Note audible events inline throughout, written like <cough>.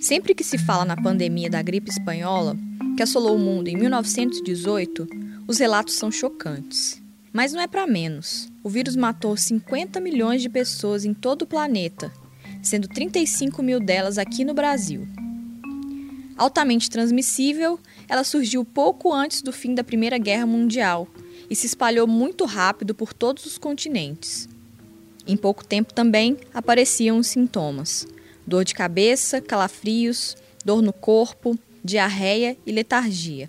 Sempre que se fala na pandemia da gripe espanhola, que assolou o mundo em 1918, os relatos são chocantes. Mas não é para menos. O vírus matou 50 milhões de pessoas em todo o planeta, sendo 35 mil delas aqui no Brasil. Altamente transmissível, ela surgiu pouco antes do fim da Primeira Guerra Mundial e se espalhou muito rápido por todos os continentes. Em pouco tempo também apareciam os sintomas: dor de cabeça, calafrios, dor no corpo, diarreia e letargia.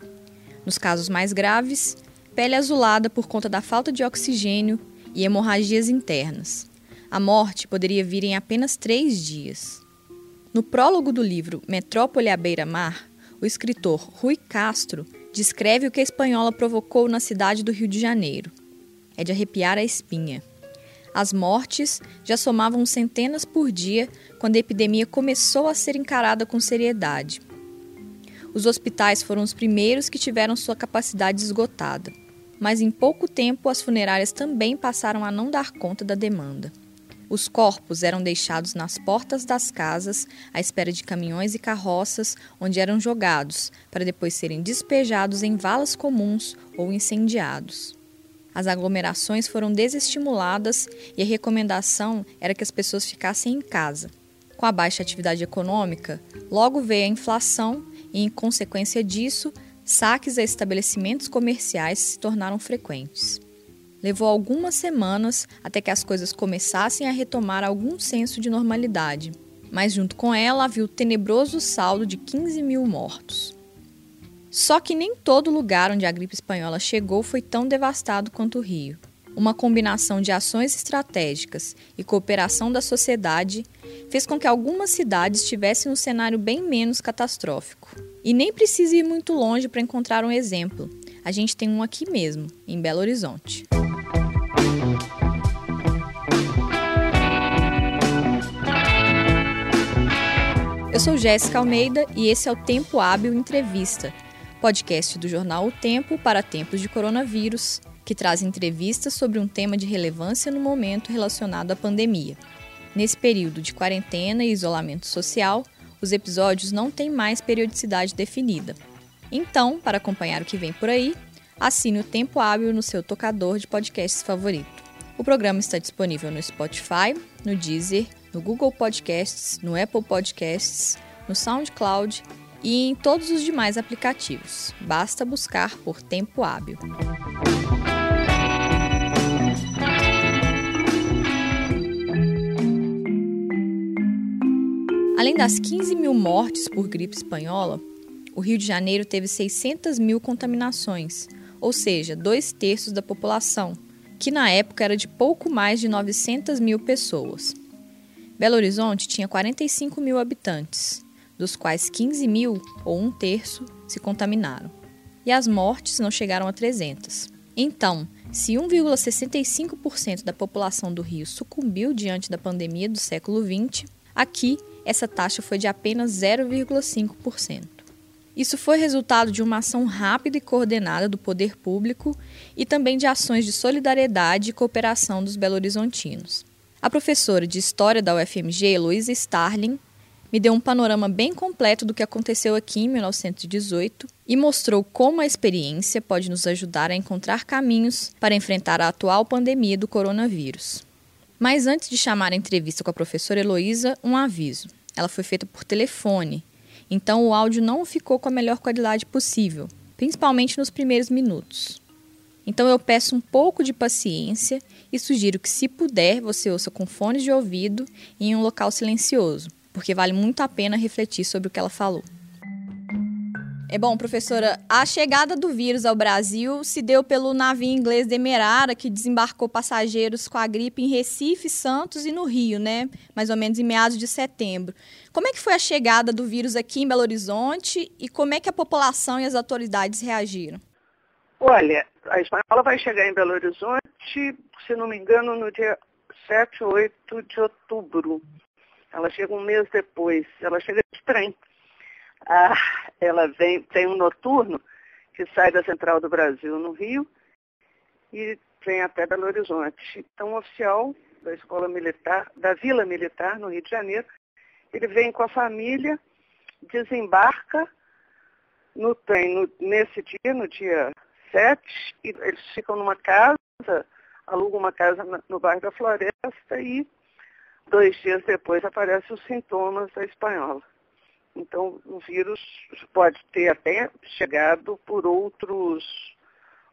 Nos casos mais graves, pele azulada por conta da falta de oxigênio e hemorragias internas. A morte poderia vir em apenas três dias. No prólogo do livro Metrópole à beira-mar, o escritor Rui Castro descreve o que a espanhola provocou na cidade do Rio de Janeiro. É de arrepiar a espinha. As mortes já somavam centenas por dia quando a epidemia começou a ser encarada com seriedade. Os hospitais foram os primeiros que tiveram sua capacidade esgotada, mas em pouco tempo as funerárias também passaram a não dar conta da demanda. Os corpos eram deixados nas portas das casas, à espera de caminhões e carroças, onde eram jogados, para depois serem despejados em valas comuns ou incendiados. As aglomerações foram desestimuladas e a recomendação era que as pessoas ficassem em casa. Com a baixa atividade econômica, logo veio a inflação e, em consequência disso, saques a estabelecimentos comerciais se tornaram frequentes. Levou algumas semanas até que as coisas começassem a retomar algum senso de normalidade, mas junto com ela havia o tenebroso saldo de 15 mil mortos. Só que nem todo lugar onde a gripe espanhola chegou foi tão devastado quanto o Rio. Uma combinação de ações estratégicas e cooperação da sociedade fez com que algumas cidades tivessem um cenário bem menos catastrófico. E nem precisa ir muito longe para encontrar um exemplo. A gente tem um aqui mesmo, em Belo Horizonte. Eu sou Jéssica Almeida e esse é o Tempo Hábil Entrevista podcast do jornal O Tempo para tempos de coronavírus, que traz entrevistas sobre um tema de relevância no momento relacionado à pandemia. Nesse período de quarentena e isolamento social, os episódios não têm mais periodicidade definida. Então, para acompanhar o que vem por aí, assine o Tempo Hábil no seu tocador de podcasts favorito. O programa está disponível no Spotify, no Deezer, no Google Podcasts, no Apple Podcasts, no SoundCloud e em todos os demais aplicativos. Basta buscar por Tempo Hábil. Além das 15 mil mortes por gripe espanhola, o Rio de Janeiro teve 600 mil contaminações, ou seja, dois terços da população, que na época era de pouco mais de 900 mil pessoas. Belo Horizonte tinha 45 mil habitantes, dos quais 15 mil, ou um terço, se contaminaram. E as mortes não chegaram a 300. Então, se 1,65% da população do Rio sucumbiu diante da pandemia do século XX, aqui essa taxa foi de apenas 0,5%. Isso foi resultado de uma ação rápida e coordenada do poder público e também de ações de solidariedade e cooperação dos belo-horizontinos. A professora de História da UFMG, Heloísa Starling, me deu um panorama bem completo do que aconteceu aqui em 1918 e mostrou como a experiência pode nos ajudar a encontrar caminhos para enfrentar a atual pandemia do coronavírus. Mas antes de chamar a entrevista com a professora Heloísa, um aviso. Ela foi feita por telefone, então o áudio não ficou com a melhor qualidade possível, principalmente nos primeiros minutos. Então eu peço um pouco de paciência e sugiro que, se puder, você ouça com fones de ouvido e em um local silencioso porque vale muito a pena refletir sobre o que ela falou. É bom, professora, a chegada do vírus ao Brasil se deu pelo navio inglês Demerara, que desembarcou passageiros com a gripe em Recife, Santos e no Rio, né? Mais ou menos em meados de setembro. Como é que foi a chegada do vírus aqui em Belo Horizonte e como é que a população e as autoridades reagiram? Olha, a espanhola vai chegar em Belo Horizonte, se não me engano, no dia 7 ou 8 de outubro. Ela chega um mês depois, ela chega de trem. Ah, ela vem, tem um noturno que sai da Central do Brasil no Rio e vem até Belo Horizonte. Então, um oficial da Escola Militar, da Vila Militar, no Rio de Janeiro, ele vem com a família desembarca no trem no, nesse dia, no dia 7, e eles ficam numa casa, alugam uma casa no bairro da Floresta e dois dias depois aparecem os sintomas da espanhola. Então, o vírus pode ter até chegado por outros,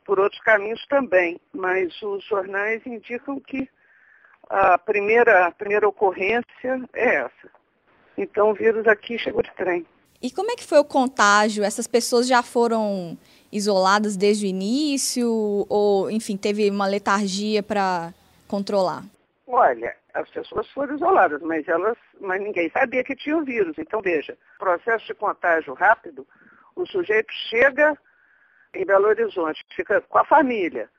por outros caminhos também, mas os jornais indicam que a primeira, a primeira ocorrência é essa. Então, o vírus aqui chegou de trem. E como é que foi o contágio? Essas pessoas já foram isoladas desde o início? Ou, enfim, teve uma letargia para controlar? Olha, as pessoas foram isoladas, mas elas, mas ninguém sabia que tinha o vírus. Então, veja, processo de contágio rápido, o sujeito chega em Belo Horizonte, fica com a família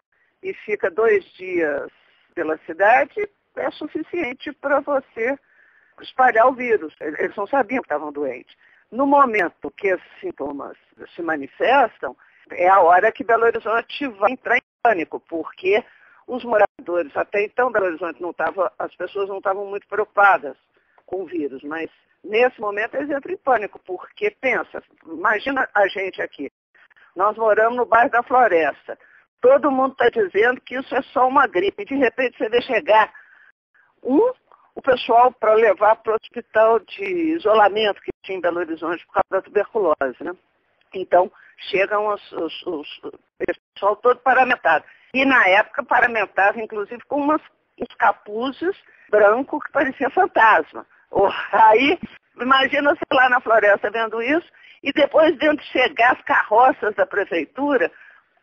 e fica dois dias pela cidade, é suficiente para você espalhar o vírus. Eles não sabiam que estavam doentes. No momento que esses sintomas se manifestam, é a hora que Belo Horizonte vai entrar em pânico, porque os moradores, até então Belo Horizonte não estava, as pessoas não estavam muito preocupadas com o vírus, mas nesse momento eles entram em pânico, porque pensa, imagina a gente aqui, nós moramos no bairro da Floresta, todo mundo está dizendo que isso é só uma gripe, de repente você vê chegar um o pessoal para levar para o hospital de isolamento que tinha em Belo Horizonte por causa da tuberculose. Né? Então, chegam os, os, os, o pessoal todo paramentado. E na época paramentava, inclusive, com umas, uns capuzes brancos que parecia fantasma. Aí, imagina você lá na floresta vendo isso, e depois vendo chegar as carroças da prefeitura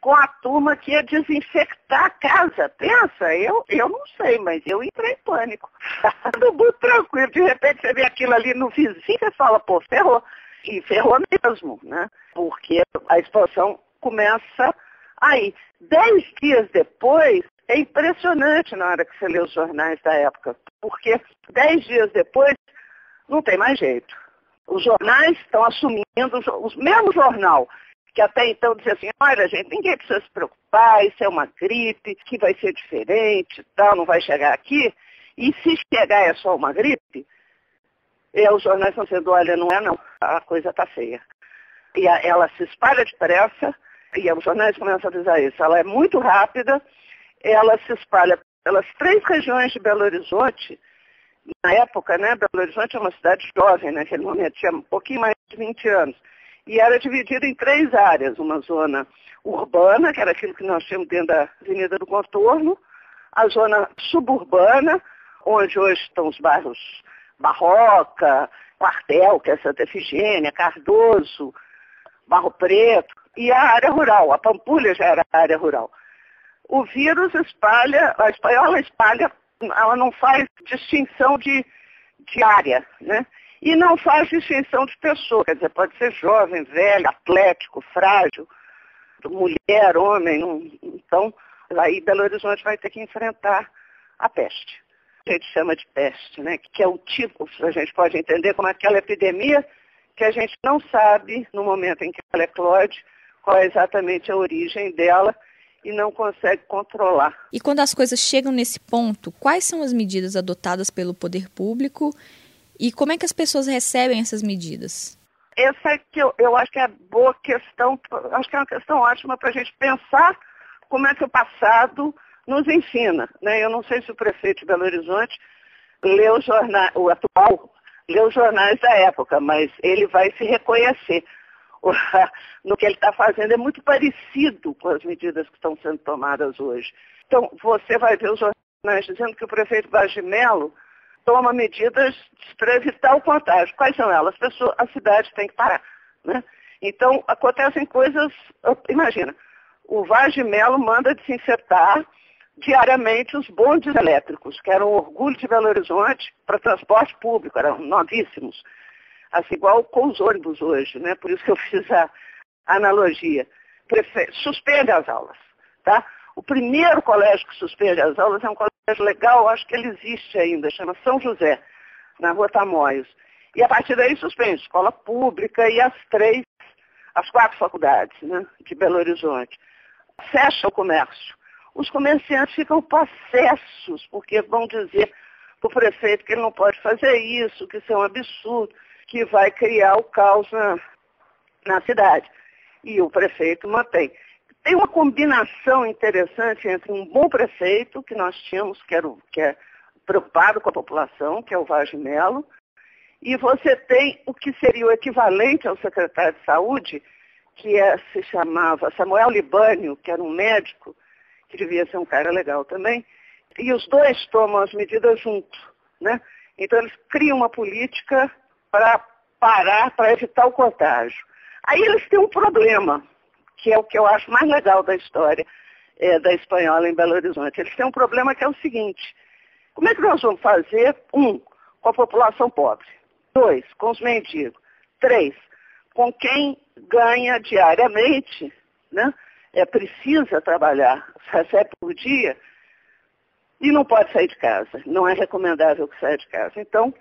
com a turma que ia desinfectar a casa. Pensa, eu, eu não sei, mas eu entrei em pânico. <laughs> Tudo muito tranquilo. De repente você vê aquilo ali no vizinho e fala, pô, ferrou. E ferrou mesmo, né? Porque a expansão começa aí. Dez dias depois, é impressionante na hora que você lê os jornais da época, porque dez dias depois não tem mais jeito. Os jornais estão assumindo, o mesmo jornal que até então dizia assim, olha gente, ninguém precisa se preocupar, isso é uma gripe, que vai ser diferente, tal, não vai chegar aqui. E se chegar é só uma gripe, e os jornais estão dizendo, olha, não é não, a coisa está feia. E ela se espalha depressa, e os jornais começam a dizer isso, ela é muito rápida, ela se espalha pelas três regiões de Belo Horizonte, na época, né, Belo Horizonte é uma cidade jovem naquele momento, tinha um pouquinho mais de 20 anos. E era dividida em três áreas, uma zona urbana, que era aquilo que nós tínhamos dentro da Avenida do Contorno, a zona suburbana, onde hoje estão os bairros Barroca, Quartel, que é Santa Efigênia, Cardoso, Barro Preto, e a área rural, a Pampulha já era área rural. O vírus espalha, a espanhola espalha, ela não faz distinção de, de área, né? E não faz distinção de pessoa, quer dizer, pode ser jovem, velho, atlético, frágil, mulher, homem. Então, aí Belo Horizonte vai ter que enfrentar a peste. A gente chama de peste, né? que é o tipo, a gente pode entender como aquela epidemia que a gente não sabe, no momento em que ela eclode, qual é exatamente a origem dela e não consegue controlar. E quando as coisas chegam nesse ponto, quais são as medidas adotadas pelo poder público e como é que as pessoas recebem essas medidas? Essa é que eu, eu acho que é a boa questão, acho que é uma questão ótima para a gente pensar como é que o passado nos ensina. Né? Eu não sei se o prefeito de Belo Horizonte leu jornal, o atual leu os jornais da época, mas ele vai se reconhecer <laughs> no que ele está fazendo. É muito parecido com as medidas que estão sendo tomadas hoje. Então, você vai ver os jornais dizendo que o prefeito Mello toma medidas para evitar o contágio. Quais são elas? Pessoas, a cidade tem que parar. Né? Então, acontecem coisas, imagina, o Vaz de Melo manda desinfetar diariamente os bondes elétricos, que eram um orgulho de Belo Horizonte para transporte público, eram novíssimos. Assim, igual com os ônibus hoje, né? Por isso que eu <laughs> fiz a analogia. Prefe... Suspende as aulas, tá? O primeiro colégio que suspende as aulas é um colégio legal, acho que ele existe ainda, chama São José, na rua Tamoios. E a partir daí suspende escola pública e as três, as quatro faculdades né, de Belo Horizonte. Fecha o comércio. Os comerciantes ficam possessos, porque vão dizer para o prefeito que ele não pode fazer isso, que isso é um absurdo. Que vai criar o caos na, na cidade. E o prefeito mantém. Tem uma combinação interessante entre um bom prefeito, que nós tínhamos, que, era que é preocupado com a população, que é o Vaz Melo, e você tem o que seria o equivalente ao secretário de saúde, que é, se chamava Samuel Libânio, que era um médico, que devia ser um cara legal também, e os dois tomam as medidas juntos. Né? Então eles criam uma política para parar, para evitar o contágio. Aí eles têm um problema, que é o que eu acho mais legal da história é, da espanhola em Belo Horizonte. Eles têm um problema que é o seguinte, como é que nós vamos fazer, um, com a população pobre, dois, com os mendigos, três, com quem ganha diariamente, né? é, precisa trabalhar, recebe por dia, e não pode sair de casa. Não é recomendável que saia de casa. Então,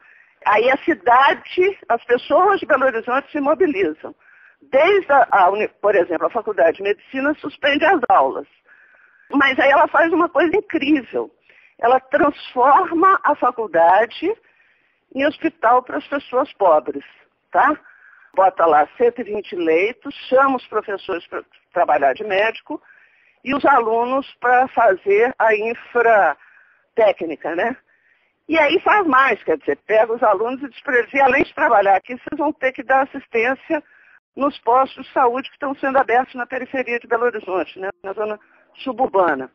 aí a cidade, as pessoas de Belo Horizonte se mobilizam. Desde, a, a, por exemplo, a Faculdade de Medicina suspende as aulas. Mas aí ela faz uma coisa incrível. Ela transforma a faculdade em hospital para as pessoas pobres, tá? bota lá 120 leitos, chama os professores para trabalhar de médico e os alunos para fazer a infra técnica, né? E aí faz mais, quer dizer, pega os alunos e diz e além de trabalhar aqui, vocês vão ter que dar assistência nos postos de saúde que estão sendo abertos na periferia de Belo Horizonte, né? na zona suburbana.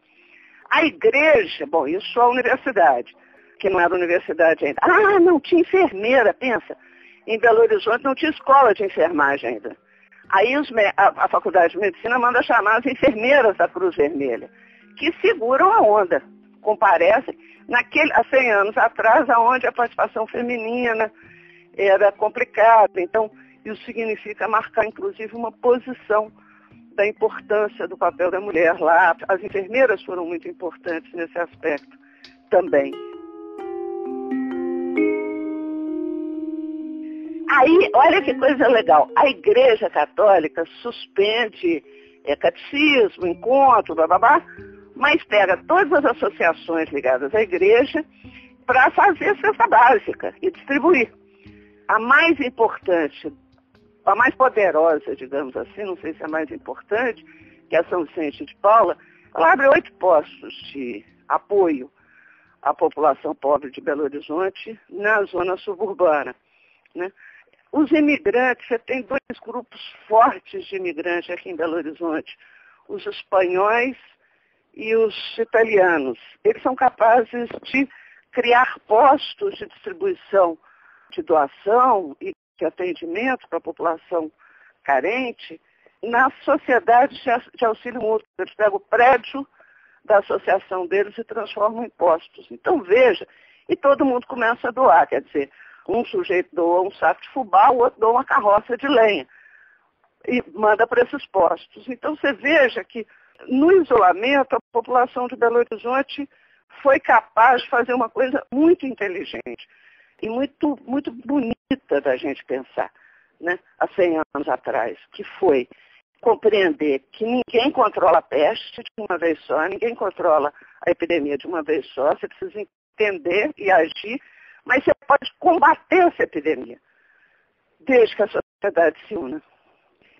A igreja, bom, isso a universidade, que não era universidade ainda. Ah, não, tinha enfermeira, pensa em Belo Horizonte não tinha escola de enfermagem ainda. Aí os, a, a, Faculdade de Medicina manda chamar as enfermeiras da Cruz Vermelha, que seguram a onda, comparecem naquele, há 100 anos atrás, onde a participação feminina era complicada. Então, isso significa marcar, inclusive, uma posição da importância do papel da mulher lá. As enfermeiras foram muito importantes nesse aspecto também. Aí, olha que coisa legal. A Igreja Católica suspende é, catecismo, encontro, blá, mas pega todas as associações ligadas à igreja para fazer cesta básica e distribuir. A mais importante, a mais poderosa, digamos assim, não sei se é a mais importante, que é a São Vicente de Paula, ela abre oito postos de apoio à população pobre de Belo Horizonte na zona suburbana. Né? Os imigrantes, você tem dois grupos fortes de imigrantes aqui em Belo Horizonte, os espanhóis e os italianos. Eles são capazes de criar postos de distribuição de doação e de atendimento para a população carente na sociedade de auxílio mútuo. Eles pegam o prédio da associação deles e transformam em postos. Então veja, e todo mundo começa a doar, quer dizer, um sujeito doa um saco de fubá, o outro doa uma carroça de lenha e manda para esses postos. Então você veja que no isolamento população de Belo Horizonte foi capaz de fazer uma coisa muito inteligente e muito, muito bonita da gente pensar, né? há 100 anos atrás, que foi compreender que ninguém controla a peste de uma vez só, ninguém controla a epidemia de uma vez só, você precisa entender e agir mas você pode combater essa epidemia, desde que a sociedade se una,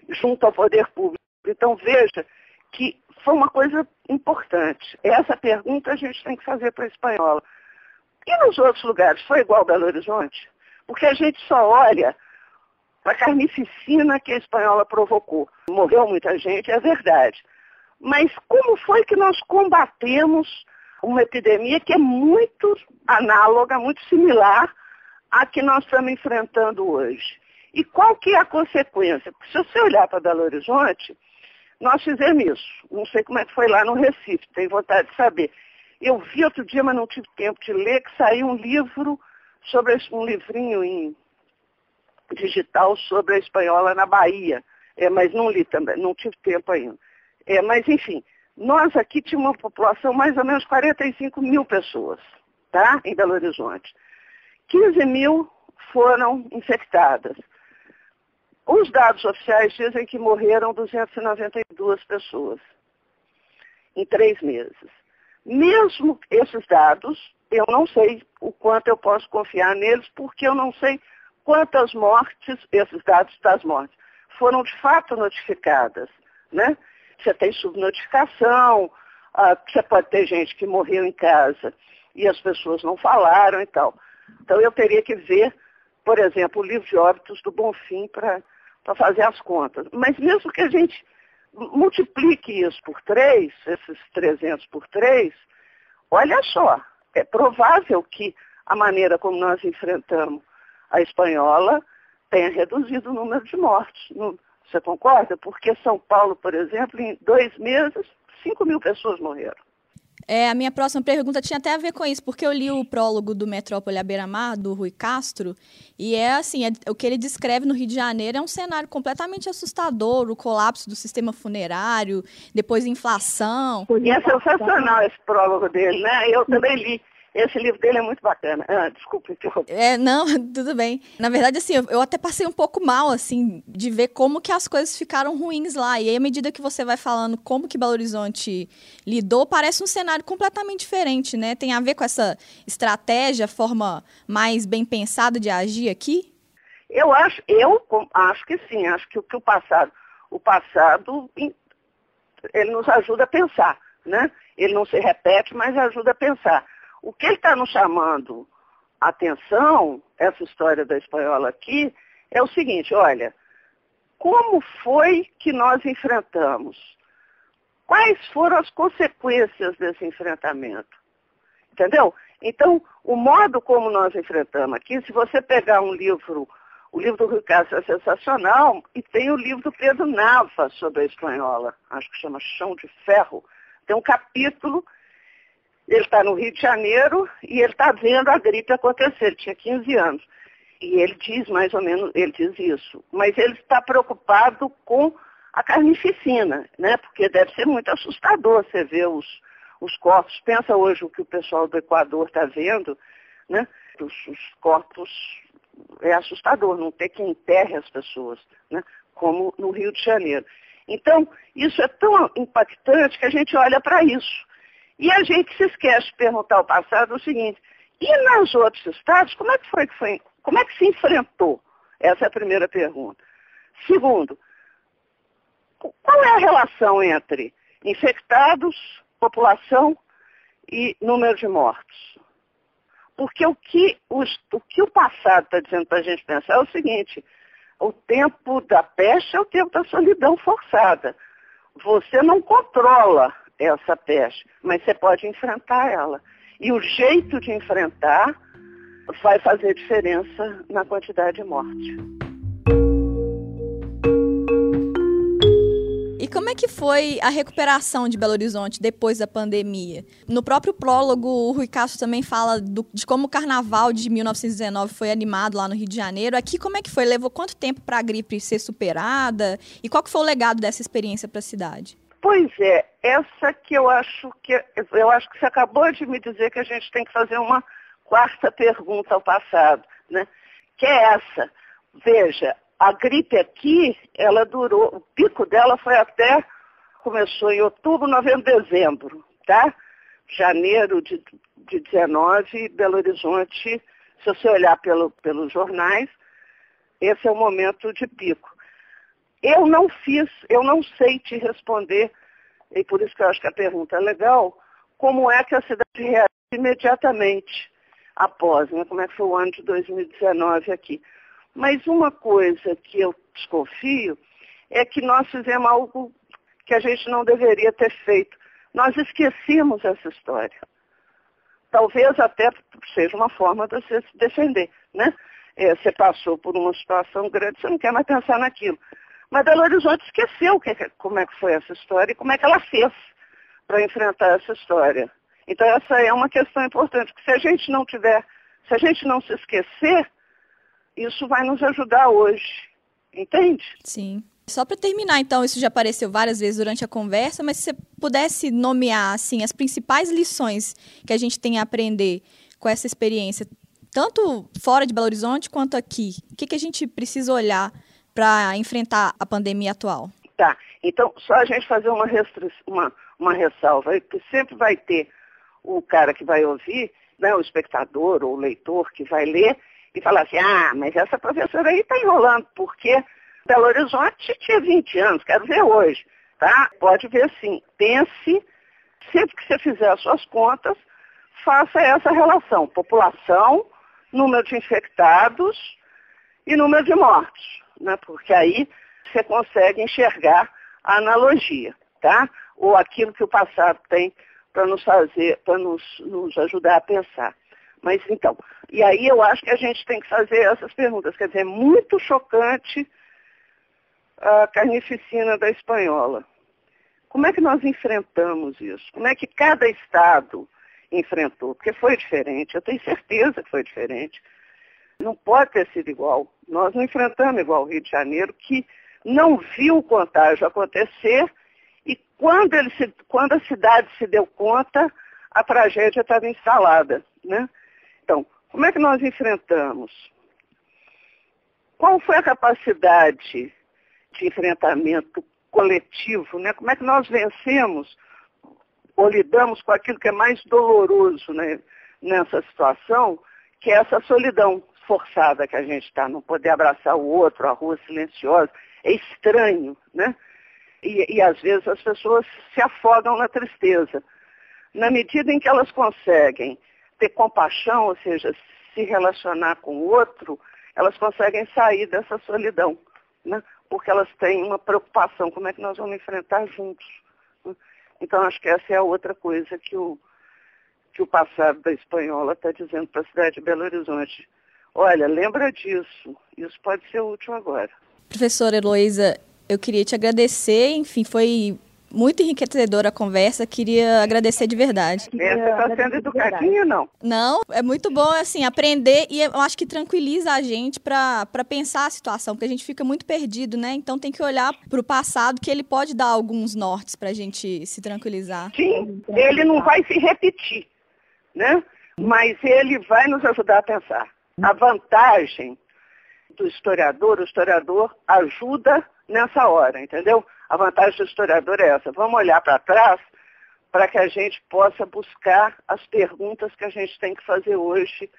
junto ao poder público. Então veja que foi uma coisa importante. Essa pergunta a gente tem que fazer para a espanhola. E nos outros lugares, foi igual Belo Horizonte? Porque a gente só olha para a carnificina que a espanhola provocou. Morreu muita gente, é verdade. Mas como foi que nós combatemos uma epidemia que é muito análoga, muito similar à que nós estamos enfrentando hoje. E qual que é a consequência? Porque se você olhar para Belo Horizonte, nós fizemos isso. Não sei como é que foi lá no Recife, tenho vontade de saber. Eu vi outro dia, mas não tive tempo de ler, que saiu um livro sobre um livrinho em digital sobre a espanhola na Bahia. É, mas não li também, não tive tempo ainda. É, mas enfim, nós aqui tínhamos uma população mais ou menos 45 mil pessoas, tá? Em Belo Horizonte. 15 mil foram infectadas. Os dados oficiais dizem que morreram 292 pessoas em três meses. Mesmo esses dados, eu não sei o quanto eu posso confiar neles, porque eu não sei quantas mortes, esses dados das mortes, foram de fato notificadas, né? Você tem subnotificação, ah, você pode ter gente que morreu em casa e as pessoas não falaram e tal. Então eu teria que ver, por exemplo, o livro de óbitos do Bonfim para fazer as contas. Mas mesmo que a gente multiplique isso por três, esses 300 por três, olha só, é provável que a maneira como nós enfrentamos a espanhola tenha reduzido o número de mortes. Você concorda? Porque São Paulo, por exemplo, em dois meses, 5 mil pessoas morreram. É, a minha próxima pergunta tinha até a ver com isso, porque eu li o prólogo do Metrópole à Beira-Mar, do Rui Castro, e é assim, é, o que ele descreve no Rio de Janeiro é um cenário completamente assustador, o colapso do sistema funerário, depois inflação. E é sensacional esse prólogo dele, né? Eu também li. Esse livro dele é muito bacana. Ah, desculpa <laughs> interromper. É, não, <laughs> tudo bem. Na verdade, assim, eu, eu, até passei um pouco mal, assim, de ver como que as coisas ficaram ruins lá. E aí, à medida que você vai falando como que Belo Horizonte lidou, parece um cenário completamente diferente, né? Tem a ver com essa estratégia, forma mais bem pensada de agir aqui? Eu acho, eu acho que sim. Acho que o que o passado, o passado, ele nos ajuda a pensar, né? Ele não se repete, mas ajuda a pensar. O que ele está nos chamando atenção, essa história da espanhola aqui, é o seguinte, olha, como foi que nós enfrentamos? Quais foram as consequências desse enfrentamento? Entendeu? Então, o modo como nós enfrentamos aqui, se você pegar um livro, o livro do Rui Castro é sensacional, e tem o livro do Pedro Nava sobre a espanhola, acho que chama Chão de Ferro, tem um capítulo ele está no Rio de Janeiro e ele está vendo a gripe acontecer. Ele tinha 15 anos. E ele diz mais ou menos, ele diz isso. Mas ele está preocupado com a carnificina, né? Porque deve ser muito assustador você ver os, os corpos. Pensa hoje o que o pessoal do Equador está vendo, né? Os, os, corpos é assustador, não ter que enterre as pessoas, né? Como no Rio de Janeiro. Então, isso é tão impactante que a gente olha para isso. E a gente se esquece de perguntar ao passado o seguinte, e nos outros estados, como é que foi que foi, como é que se enfrentou? Essa é a primeira pergunta. Segundo, qual é a relação entre infectados, população e número de mortos? Porque o que, os, o, que o passado está dizendo para a gente pensar é o seguinte, o tempo da peste é o tempo da solidão forçada. Você não controla essa peste, mas você pode enfrentar ela. E o jeito de enfrentar vai fazer diferença na quantidade de morte. E como é que foi a recuperação de Belo Horizonte depois da pandemia? No próprio prólogo, o Rui Castro também fala do, de como o carnaval de 1919 foi animado lá no Rio de Janeiro. Aqui, como é que foi? Levou quanto tempo para a gripe ser superada? E qual que foi o legado dessa experiência para a cidade? Pois é, essa que eu acho que eu acho que você acabou de me dizer que a gente tem que fazer uma quarta pergunta ao passado, né? Que é essa. Veja, a gripe aqui, ela durou, o pico dela foi até, começou em outubro, novembro, dezembro, tá? Janeiro de, de 19, Belo Horizonte, se você olhar pelo, pelos jornais, esse é o momento de pico. Eu não fiz, eu não sei te responder, e por isso que eu acho que a pergunta é legal, como é que a cidade reagiu imediatamente após, né? como é que foi o ano de 2019 aqui. Mas uma coisa que eu desconfio é que nós fizemos algo que a gente não deveria ter feito. Nós esquecemos essa história. Talvez até seja uma forma de você se defender, né? É, você passou por uma situação grande, você não quer mais pensar naquilo. Mas Belo Horizonte esqueceu que, como é que foi essa história e como é que ela fez para enfrentar essa história. Então essa é uma questão importante, que se a gente não tiver, se a gente não se esquecer, isso vai nos ajudar hoje. Entende? Sim. Só para terminar, então, isso já apareceu várias vezes durante a conversa, mas se você pudesse nomear assim as principais lições que a gente tem a aprender com essa experiência, tanto fora de Belo Horizonte quanto aqui, o que, que a gente precisa olhar para enfrentar a pandemia atual? Tá. Então, só a gente fazer uma, uma, uma ressalva, que sempre vai ter o cara que vai ouvir, né, o espectador ou o leitor que vai ler, e falar assim, ah, mas essa professora aí está enrolando, porque Belo Horizonte tinha 20 anos, quero ver hoje. Tá? Pode ver sim. Pense, sempre que você fizer as suas contas, faça essa relação. População, número de infectados e número de mortos. Né? Porque aí você consegue enxergar a analogia, tá? Ou aquilo que o passado tem para nos fazer, para nos, nos ajudar a pensar. Mas então, e aí eu acho que a gente tem que fazer essas perguntas. Quer dizer, é muito chocante a carnificina da espanhola. Como é que nós enfrentamos isso? Como é que cada estado enfrentou? Porque foi diferente, eu tenho certeza que foi diferente. Não pode ter sido igual. Nós não enfrentamos igual o Rio de Janeiro, que não viu o contágio acontecer e quando, ele se, quando a cidade se deu conta, a tragédia estava instalada. Né? Então, como é que nós enfrentamos? Qual foi a capacidade de enfrentamento coletivo? Né? Como é que nós vencemos ou lidamos com aquilo que é mais doloroso né, nessa situação, que é essa solidão forçada que a gente está, não poder abraçar o outro, a rua silenciosa, é estranho, né? E, e às vezes as pessoas se afogam na tristeza. Na medida em que elas conseguem ter compaixão, ou seja, se relacionar com o outro, elas conseguem sair dessa solidão, né? porque elas têm uma preocupação, como é que nós vamos enfrentar juntos. Né? Então, acho que essa é a outra coisa que o, que o passado da espanhola está dizendo para a cidade de Belo Horizonte. Olha, lembra disso, isso pode ser útil agora. Professora Heloísa, eu queria te agradecer, enfim, foi muito enriquecedora a conversa, queria agradecer de verdade. Você está sendo educadinho, não? Não, é muito bom, assim, aprender e eu acho que tranquiliza a gente para pensar a situação, porque a gente fica muito perdido, né? Então tem que olhar para o passado, que ele pode dar alguns nortes para a gente se tranquilizar. Sim, ele não vai se repetir, né? Mas ele vai nos ajudar a pensar. A vantagem do historiador, o historiador ajuda nessa hora, entendeu? A vantagem do historiador é essa. Vamos olhar para trás para que a gente possa buscar as perguntas que a gente tem que fazer hoje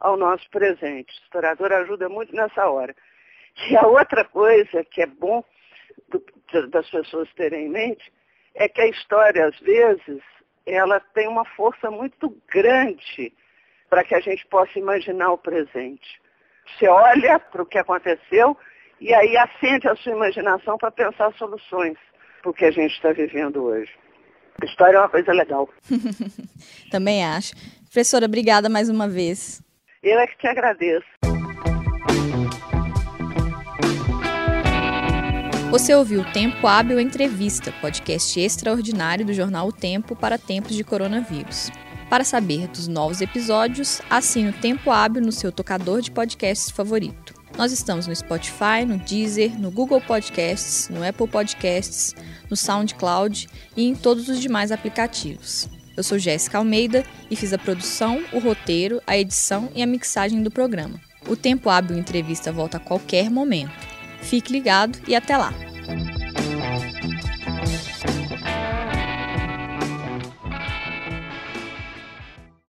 ao nosso presente. O historiador ajuda muito nessa hora. E a outra coisa que é bom do, das pessoas terem em mente é que a história, às vezes, ela tem uma força muito grande para que a gente possa imaginar o presente. Você olha para o que aconteceu e aí acende a sua imaginação para pensar soluções para o que a gente está vivendo hoje. A história é uma coisa legal. <laughs> Também acho. Professora, obrigada mais uma vez. Eu é que te agradeço. Você ouviu Tempo Hábil Entrevista, podcast extraordinário do jornal O Tempo para tempos de coronavírus. Para saber dos novos episódios, assine o Tempo Hábil no seu tocador de podcasts favorito. Nós estamos no Spotify, no Deezer, no Google Podcasts, no Apple Podcasts, no SoundCloud e em todos os demais aplicativos. Eu sou Jéssica Almeida e fiz a produção, o roteiro, a edição e a mixagem do programa. O Tempo Hábil Entrevista volta a qualquer momento. Fique ligado e até lá!